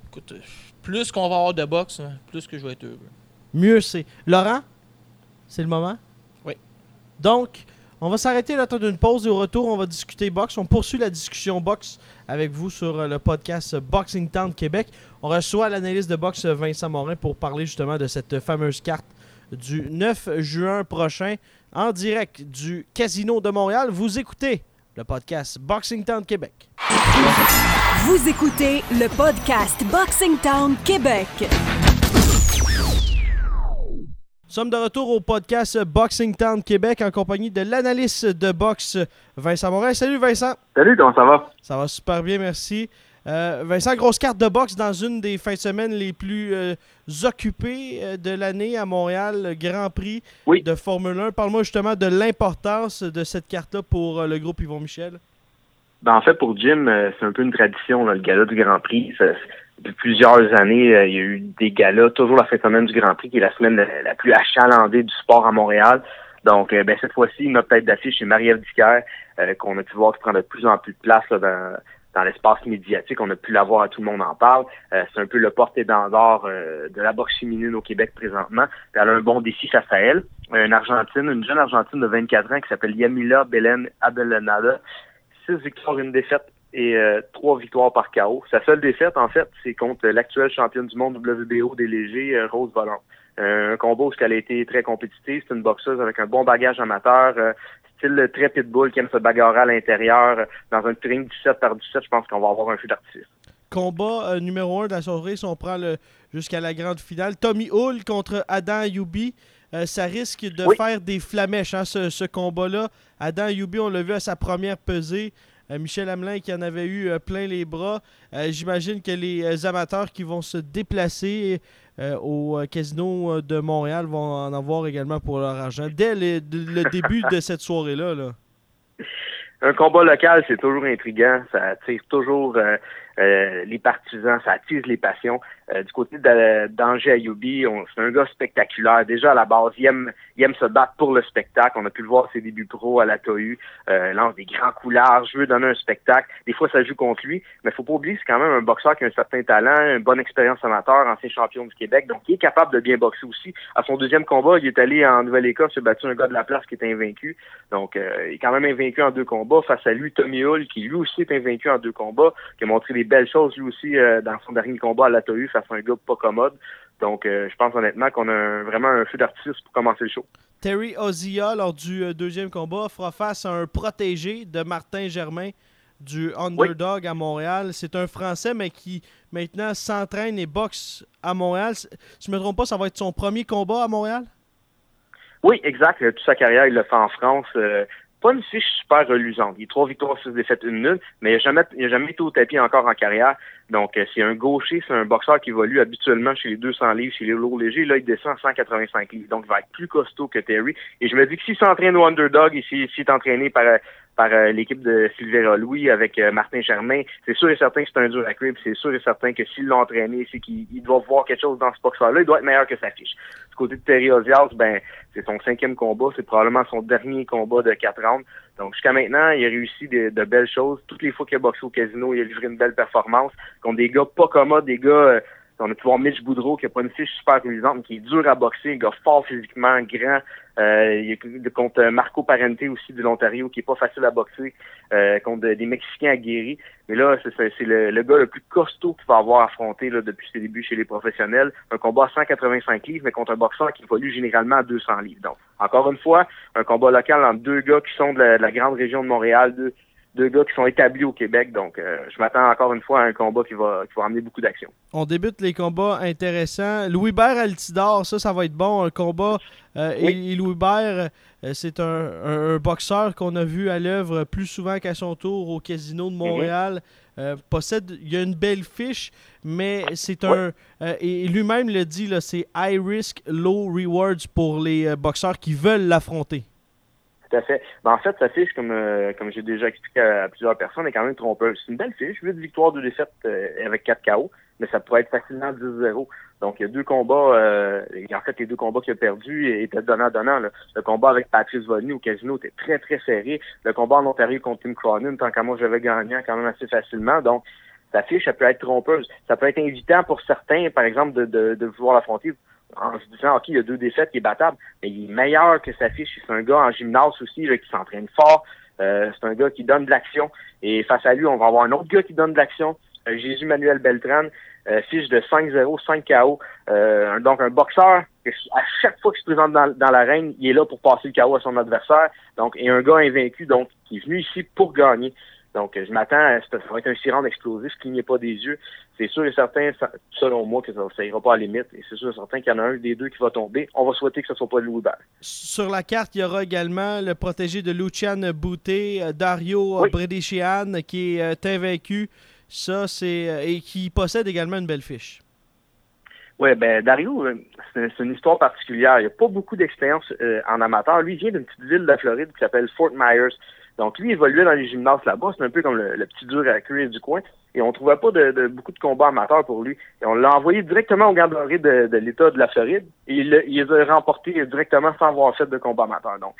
Écoute, plus qu'on va avoir de boxe, hein, plus que je vais être heureux. Mieux c'est. Laurent, c'est le moment? Oui. Donc, on va s'arrêter là d'une pause et au retour, on va discuter boxe. On poursuit la discussion boxe avec vous sur euh, le podcast Boxing Town Québec. On reçoit l'analyste de boxe Vincent Morin pour parler justement de cette fameuse carte du 9 juin prochain en direct du Casino de Montréal. Vous écoutez le podcast Boxing Town Québec. Vous écoutez le podcast Boxing Town Québec. Nous sommes de retour au podcast Boxing Town Québec en compagnie de l'analyste de boxe Vincent Morin. Salut Vincent. Salut, comment ça va? Ça va super bien, merci. Euh, Vincent, grosse carte de boxe dans une des fins de semaine les plus euh, occupées euh, de l'année à Montréal, Grand Prix de Formule 1. Parle-moi justement de l'importance de cette carte-là pour le groupe Yvon Michel. Ben, en fait, pour Jim, c'est un peu une tradition, le gala du Grand Prix. Depuis plusieurs années, il y a eu des galas, toujours la fin de semaine du Grand Prix, qui est la semaine la, plus achalandée du sport à Montréal. Donc, ben, cette fois-ci, notre tête d'affiche, c'est Marie-Ève qu'on a pu voir qui prend de plus en plus de place dans, dans l'espace médiatique, on a pu l'avoir, tout le monde en parle. Euh, c'est un peu le porte-étendard euh, de la boxe féminine au Québec présentement. elle a un bon défi face à elle. Une Argentine, une jeune Argentine de 24 ans qui s'appelle Yamila Belen Abelenada. Six victoires, une défaite et euh, trois victoires par KO. Sa seule défaite, en fait, c'est contre l'actuelle championne du monde WBO des légers, Rose Volant. un combat où elle a été très compétitive. C'est une boxeuse avec un bon bagage amateur style très pitbull qui aime se bagarrer à l'intérieur dans un ring 17 par 17, je pense qu'on va avoir un feu d'artiste. Combat euh, numéro 1 de la soirée, si on prend le jusqu'à la grande finale. Tommy Hull contre Adam. Euh, ça risque de faire des flamèches, hein, ce, combat-là. Adam Ayoubi, on l'a vu à sa première pesée. Euh, Michel Hamelin qui en avait eu plein les bras. J'imagine que les amateurs qui vont se déplacer euh, au euh, Casino euh, de Montréal vont en avoir également pour leur argent dès le, début de cette soirée-là. Là. Un combat local, c'est toujours intriguant. Ça attire toujours les partisans, ça attise les passions. Euh, du côté d'Angers Ayoubi, c'est un gars spectaculaire. Déjà à la base, il aime, il aime se battre pour le spectacle. On a pu le voir ses débuts pro à la TOU. Euh, lance des grands coulards, je veux donner un spectacle. Des fois, ça joue contre lui, mais faut pas oublier, c'est quand même un boxeur qui a un certain talent, une bonne expérience amateur, ancien champion du Québec, donc il est capable de bien boxer aussi. À son deuxième combat, il est allé en Nouvelle-Écosse, il a battu un gars de la place qui est invaincu. Donc, euh, il est quand même invaincu en deux combats. Face à lui, Tommy Hull, qui lui aussi est invaincu en deux combats, qui a montré des belles choses lui aussi euh, dans son dernier combat à la TOU face à un gars pas commode. Donc, euh, je pense honnêtement qu'on a vraiment un feu d'artiste pour commencer le show. Terry Ozia, lors du euh, deuxième combat, fera face à un protégé de Martin Germain du Underdog à Montréal. C'est un Français, mais qui maintenant s'entraîne et boxe à Montréal. Si je ne me trompe pas, ça va être son premier combat à Montréal? Oui, exact. Toute sa carrière, il l'a fait en France pas une fiche super reluisante. Il a trois victoires, six défaites, une nulle, mais il n'a jamais, jamais été au tapis encore en carrière. Donc, euh, c'est un gaucher, c'est un boxeur qui évolue habituellement chez les 200 livres, chez les lourds légers. Là, il descend à 185 livres. Donc, il va être plus costaud que Terry. Et je me dis que s'il s'entraîne au underdog et s'il est entraîné par, par l'équipe de Silvera Louis avec Martin Germain. C'est sûr et certain que c'est un dur à cuire, c'est sûr et certain que s'ils l'ont entraîné, c'est qu'il doit voir quelque chose dans ce boxeur-là, il doit être meilleur que sa fiche. Du côté de Terry Ozias, ben, c'est son cinquième combat, c'est probablement son dernier combat de quatre rounds. Donc jusqu'à maintenant, il a réussi de, belles choses. Toutes les fois qu'il a boxé au casino, il a livré une belle performance contre des gars pas commodes, des gars on a pu voir Mitch Boudreau qui a pas une fiche super réalisante, mais qui est dur à boxer, un gars fort physiquement, grand. Euh, il est contre Marco Parente aussi de l'Ontario, qui est pas facile à boxer, euh, contre des Mexicains aguerris. Mais là, c'est le, gars le plus costaud qu'il va avoir affronté là, depuis ses débuts chez les professionnels. Un combat à 185 livres, mais contre un boxeur qui évolue généralement à 200 livres. Donc, encore une fois, un combat local entre deux gars qui sont de la, de la grande région de Montréal, deux, deux gars qui sont établis au Québec. Donc, euh, je m'attends encore une fois à un combat qui va, qui va amener beaucoup d'action. On débute les combats intéressants. Louis Bert Altidor, ça, ça va être bon. Un combat. Euh, et, Louis Bert, euh, c'est un, boxeur qu'on a vu à l'œuvre plus souvent qu'à son tour au Casino de Montréal. possède, il a une belle fiche, mais c'est un. et lui-même le dit, c'est high risk, low rewards pour les boxeurs qui veulent l'affronter. Ben, en fait, sa fiche, comme, euh, comme j'ai déjà expliqué à, plusieurs personnes, est quand même trompeuse. C'est une belle fiche, 8 victoires, 2 défaites euh, avec 4 KO, mais ça pourrait être facilement 10-0. Donc, il y a deux combats, euh, en fait, les deux combats qu'il a perdus étaient donnant-donnant. Le combat avec Patrice Volny au casino était très, très serré. Le combat en Ontario contre Tim Cronin, tant qu'à moi, j'avais gagné quand même assez facilement. Donc, sa fiche, ça peut être trompeuse. Ça peut être invitant pour certains, par exemple, de, de, de vouloir l'affronter en se disant, OK, il y a deux défaites, qui est battable, mais il est meilleur que sa fiche. C'est un gars en gymnase aussi qui s'entraîne fort. Euh, c'est un gars qui donne de l'action. Et face à lui, on va avoir un autre gars qui donne de l'action, euh, Jésus-Manuel Beltran, euh, fiche de 5-0, 5 KO. donc un boxeur, à chaque fois qu'il se présente dans, dans l'arène, il est là pour passer le KO à son adversaire. Donc, et un gars invaincu, donc, qui est venu ici pour gagner. Donc, je m'attends à ça va être un siren explosif, clignez pas des yeux. C'est sûr et certain, selon moi, que ça, ça ira pas à la limite. Et c'est sûr et certain qu'il y en a un des deux qui va tomber. On va souhaiter que ce soit pas Louis Bert. Sur la carte, il y aura également le protégé de Lucian Bouté, euh, Dario oui. qui est euh, invaincu. Ça, c'est. Euh, et qui possède également une belle fiche. Oui, ben Dario, c'est une histoire particulière. Il n'y a pas beaucoup d'expérience en amateur. Lui, il vient d'une petite ville de la Floride qui s'appelle Fort Myers. Donc lui, évoluait dans les gymnases là-bas. C'est un peu comme le, petit dur à cuire du coin. Et on trouvait pas de, beaucoup de combats amateurs pour lui. Et on l'a envoyé directement au garderie de, de l'État de la Floride. Et il, les a remportés directement sans avoir fait de combat amateur. Donc,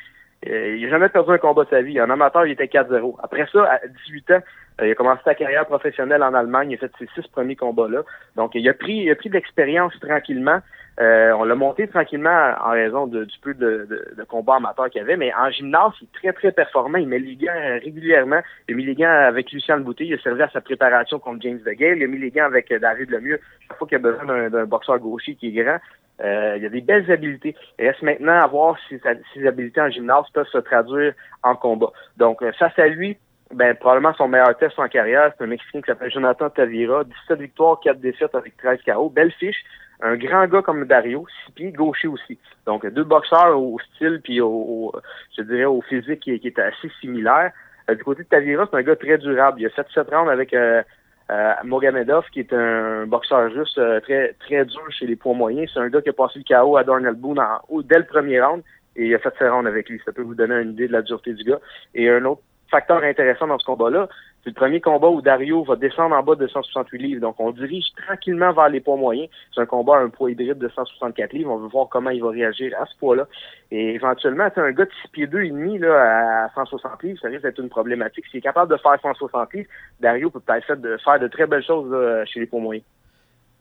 euh, il n'a jamais perdu un combat de sa vie. En amateur, il était 4-0. Après ça, à 18 ans, il a commencé sa carrière professionnelle en Allemagne. Il a fait ses six premiers combats-là. Donc, il a pris, il a pris de l'expérience tranquillement. Euh, on l'a monté tranquillement en raison de, du peu de, de, de combats amateurs qu'il avait, mais en gymnase, il est très, très performant. Il met les gants régulièrement. Il a mis les gants avec Lucien Boutet. Il a servi à sa préparation contre James DeGale. Il a mis les gants avec David Lemieux. Chaque fois qu'il a besoin d'un boxeur gaucher qui est grand, euh, il a des belles habiletés. Il reste maintenant à voir si ses habiletés en gymnase peuvent se traduire en combat. Donc, euh, face à lui, ben, probablement son meilleur test en carrière, c'est un Mexicain qui s'appelle Jonathan Tavira. 17 victoires, 4 défaites avec 13 KO. Belle fiche un grand gars comme Dario, six pieds, gaucher aussi. Donc deux boxeurs au style puis au, je dirais au physique qui, est assez similaire. Euh, du côté de Tavira, c'est un gars très durable. Il a fait sept rounds avec euh, euh, Mogomedov, qui est un boxeur russe très très dur chez les poids moyens. C'est un gars qui a passé le KO à Darnell Boone dès le premier round et il a fait ses rounds avec lui. Ça peut vous donner une idée de la dureté du gars. Et un autre facteur intéressant dans ce combat-là, c'est le premier combat où Dario va descendre en bas de 168 livres. Donc, on dirige tranquillement vers les poids moyens. C'est un combat à un poids hybride de 164 livres. On veut voir comment il va réagir à ce poids-là. Et éventuellement, un gars de 6 pieds 2 et demi là, à 160 livres, ça risque d'être une problématique. S'il est capable de faire 160 livres, Dario peut peut-être faire de, faire de très belles choses chez les poids moyens.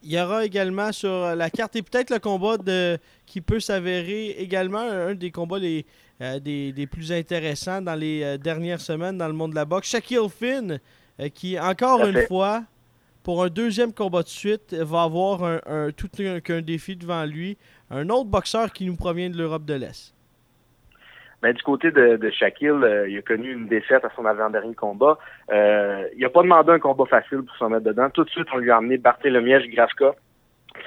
Il y aura également sur la carte et peut-être le combat qui peut s'avérer également un des combats les, euh, des, plus intéressants dans les euh, dernières semaines dans le monde de la boxe. Shaquille Finn, euh, qui, encore une fois, pour un deuxième combat de suite, va avoir un, tout un, défi devant lui. Un autre boxeur qui nous provient de l'Europe de l'Est. Ben, du côté de, de Shaquille, il a connu une défaite à son avant-dernier combat. il n'a pas demandé un combat facile pour s'en mettre dedans. Tout de suite, on lui a amené Barthélemy Grafka,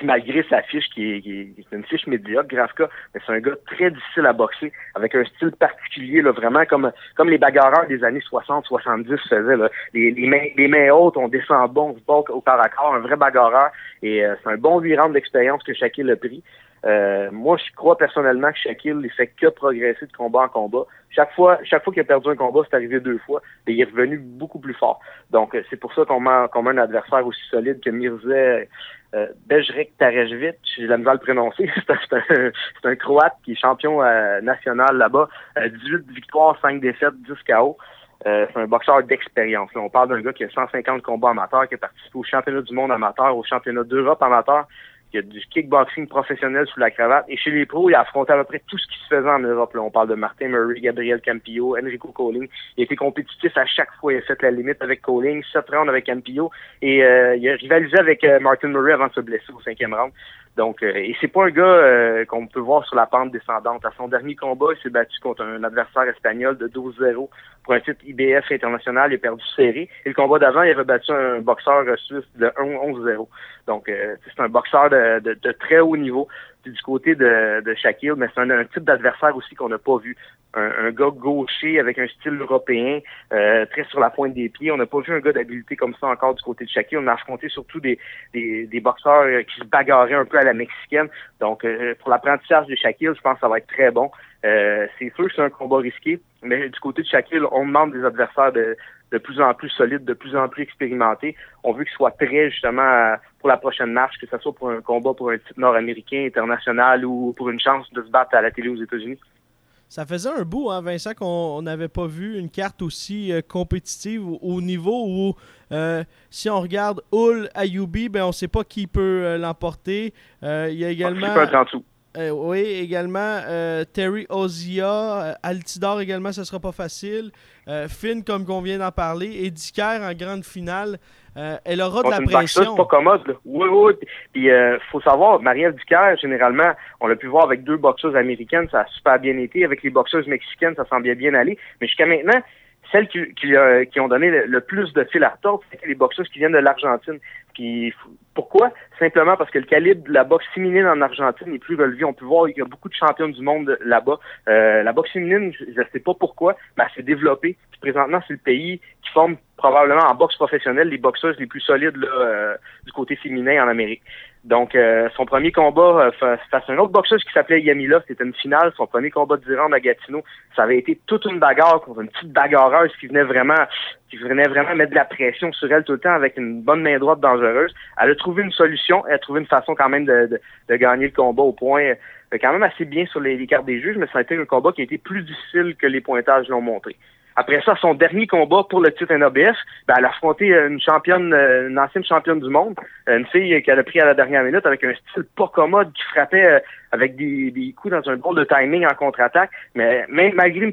malgré sa fiche qui est, une fiche médiocre, Grafka, mais c'est un gars très difficile à boxer, avec un style particulier, là, vraiment comme comme les bagarreurs des années 60-70 faisaient. Là. Les, les, mains, les mains hautes, on descend bon, on se bat au corps à corps, un vrai bagarreur. Et euh, c'est un bon virant d'expérience que Shaquille a pris. Euh, moi, je crois personnellement que Shaquille ne fait que progresser de combat en combat. Chaque fois, chaque fois qu'il a perdu un combat, c'est arrivé deux fois, et il est revenu beaucoup plus fort. Donc, euh, c'est pour ça qu'on met, qu'on un adversaire aussi solide que Mirza euh, Bejrek Tarejvit, j'ai la misère à le prononcer. <laughs> c'est un, un, Croate qui est champion euh, national là-bas. 18 victoires, 5 défaites, 10 KO. Euh, c'est un boxeur d'expérience. On parle d'un gars qui a 150 combats amateurs, qui a participé au championnat du monde amateur, au championnat d'Europe amateur, qui a du kickboxing professionnel sous la cravate. Et chez les pros, il a affronté à peu près tout ce qui se faisait en Europe. Là. On parle de Martin Murray, Gabriel Campillo, Enrico Colling. Il été compétitif à chaque fois. Il a fait la limite avec Colling, 7 rounds avec Campillo. Et euh, il a rivalisé avec euh, Martin Murray avant de se blesser au cinquième round. Donc, euh, et c'est pas un gars euh, qu'on peut voir sur la pente descendante. À son dernier combat, il s'est battu contre un adversaire espagnol de 12-0 pour un titre IBF international. Il a perdu serré. Et le combat d'avant, il avait battu un boxeur suisse de 11-0. Donc, euh, c'est un boxeur de, de, très haut niveau du côté de, de Shaquille, mais c'est un, type d'adversaire aussi qu'on n'a pas vu. Un, un, gars gaucher avec un style européen, euh, très sur la pointe des pieds. On n'a pas vu un gars d'habileté comme ça encore du côté de Shaquille. On a affronté surtout des, des, des boxeurs euh, qui se bagarraient un peu à la mexicaine. Donc, euh, pour l'apprentissage de Shaquille, je pense que ça va être très bon. Euh, c'est sûr que c'est un combat risqué, mais du côté de Shaquille, on demande des adversaires de, de plus en plus solides, de plus en plus expérimentés. On veut qu'ils soient prêts justement pour la prochaine marche, que ce soit pour un combat pour un titre nord-américain, international ou pour une chance de se battre à la télé aux États-Unis. Ça faisait un bout, hein, Vincent, qu'on n'avait pas vu une carte aussi euh, compétitive au, niveau où, euh, si on regarde Hull Ayubi, ben, on ne sait pas qui peut euh, l'emporter. il y a également. Euh, oui, également euh, Terry Ozia, euh, Altidor également, ce sera pas facile. Finn, comme on vient d'en parler, Eddie Kerr en grande finale. elle aura de la pression. C'est pas commode. Là. Oui, oui. Puis il faut savoir, Marielle Ducaire, généralement, on l'a pu voir avec deux boxeuses américaines, ça a super bien été. Avec les boxeuses mexicaines, ça semblait bien aller. Mais jusqu'à maintenant, celles qui, qui, ont donné le, plus de fil à retordre, c'est les boxeuses qui viennent de l'Argentine. Pourquoi? Simplement parce que le calibre de la boxe féminine en Argentine est plus relevé. On peut voir qu'il y a beaucoup de champions du monde là-bas. Euh, la boxe féminine, je ne sais pas pourquoi, mais elle s'est développée. présentement, c'est le pays qui forme probablement en boxe professionnelle les boxeuses les plus solides euh, du côté féminin en Amérique. Donc, euh, son premier combat euh, face à un autre boxeuse qui s'appelait Yamila, c'était une finale. Son premier combat de rounds à ça avait été toute une bagarre contre une petite bagarreuse qui venait vraiment, qui venait vraiment mettre de la pression sur elle tout le temps avec une bonne main droite dangereuse. Elle a trouvé une solution, elle a trouvé une façon quand même de, de, gagner le combat au point euh, quand même assez bien sur les, les, cartes des juges, mais ça a été un combat qui a été plus difficile que les pointages l'ont montré. Après ça, son dernier combat pour le titre NABF, ben, elle a affronté une championne, euh, une ancienne championne du monde, une fille qu'elle a pris à la dernière minute avec un style pas commode qui frappait euh, avec des, des coups dans un drôle de timing en contre-attaque. Mais même malgré une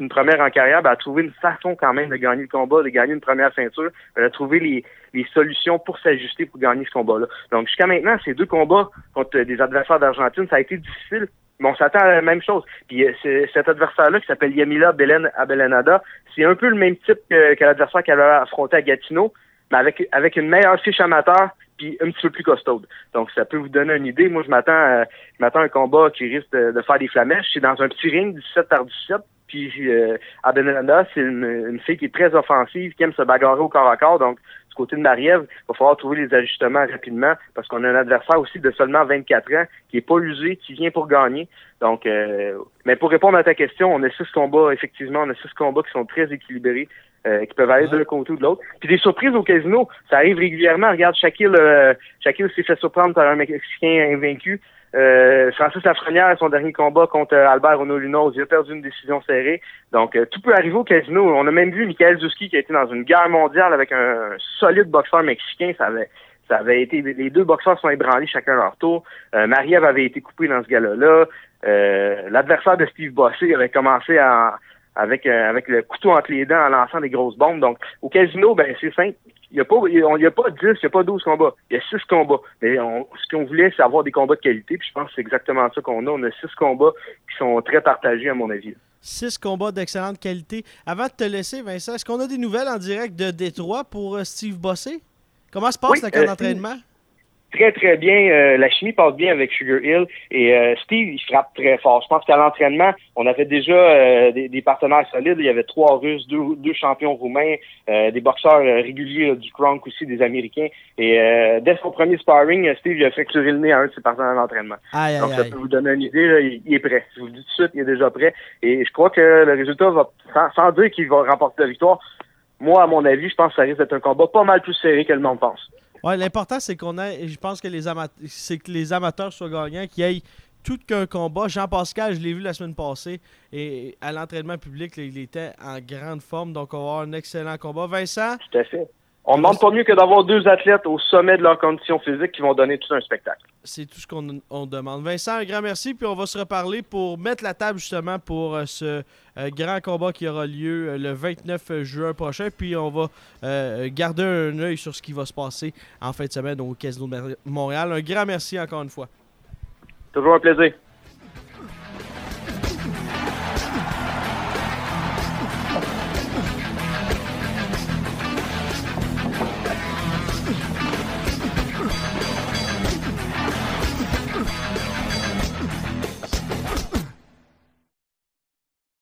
une première en carrière, ben, elle a trouvé une façon quand même de gagner le combat, de gagner une première ceinture. Elle a trouvé les, les solutions pour s'ajuster pour gagner ce combat-là. Donc jusqu'à maintenant, ces deux combats contre des adversaires d'Argentine, ça a été difficile, mais on s'attend à la même chose. Puis euh, cet adversaire-là qui s'appelle Yamila Belen Abelenada, c'est un peu le même type que, que l'adversaire qu'elle a affronté à Gatineau, mais avec, avec une meilleure fiche amateur puis un petit peu plus costaude. Donc ça peut vous donner une idée. Moi, je m'attends à, je m'attends à un combat qui risque de, faire des flamèches. C'est dans un petit ring 17 par 17. Puis euh, Abelenada, c'est une, une, fille qui est très offensive, qui aime se bagarrer au corps à corps. Donc côté de Mariev, il va falloir trouver les ajustements rapidement parce qu'on a un adversaire aussi de seulement 24 ans qui est pas usé, qui vient pour gagner. Donc, euh, mais pour répondre à ta question, on a six combats, effectivement, on a six combats qui sont très équilibrés. Euh, qui peuvent aller d'un côté ou de l'autre. Puis des surprises au casino, ça arrive régulièrement. Regarde, Shaquille, euh, Shaquille s'est fait surprendre par un Mexicain invaincu. Euh, Francis Lafrenière, son dernier combat contre euh, Albert Honolunos, il a perdu une décision serrée. Donc, euh, tout peut arriver au casino. On a même vu Michael Zuski qui a été dans une guerre mondiale avec un solide boxeur mexicain. Ça avait, ça avait été, les deux boxeurs sont ébranlés chacun leur tour. Euh, Marie-Ève avait été coupée dans ce gala-là. L'adversaire de Steve Bossé avait commencé à, avec, avec le couteau entre les dents en lançant des grosses bombes. Donc, au casino, ben, c'est simple. Il n'y a, a pas 10, il n'y a pas 12 combats. Il y a 6 combats. Mais ce qu'on voulait, c'est avoir des combats de qualité. Puis je pense que c'est exactement ça qu'on a. On a 6 combats qui sont très partagés, à mon avis. 6 combats d'excellente qualité. Avant de te laisser, Vincent, est-ce qu'on a des nouvelles en direct de Détroit pour euh, Steve Bossé? Comment se passe le camp euh, d'entraînement? Très, très bien. Euh, la chimie passe bien avec Sugar Hill. Et euh, Steve, il frappe très fort. Je pense qu'à l'entraînement, on avait déjà euh, des, partenaires solides. Il y avait trois Russes, deux, deux champions roumains, des boxeurs réguliers du Kronk aussi, des Américains. Et dès son premier sparring, Steve il a fracturé le nez à un de ses partenaires d'entraînement. Donc, ça peut vous donner une idée. il, est prêt. Je vous le dis tout de suite, il est déjà prêt. Et je crois que le résultat va, sans, sans dire qu'il va remporter la victoire, moi, à mon avis, je pense que ça risque d'être un combat pas mal plus serré que le monde pense. Ouais, l'important, c'est qu'on ait, je pense que les, amateurs, c'est que les amateurs soient gagnants, qu'il y tout qu'un combat. Jean-Pascal, je l'ai vu la semaine passée, et à l'entraînement public, il était en grande forme, donc on va avoir un excellent combat. Vincent? Tout à fait. On ne demande pas mieux que d'avoir deux athlètes au sommet de leur condition physique qui vont donner tout un spectacle. C'est tout ce qu'on demande. Vincent, un grand merci, puis on va se reparler pour mettre la table justement pour euh, ce euh, grand combat qui aura lieu euh, le 29 juin prochain, puis on va garder un œil sur ce qui va se passer en fin de semaine au Casino de Montréal. Un grand merci encore une fois. Toujours un plaisir.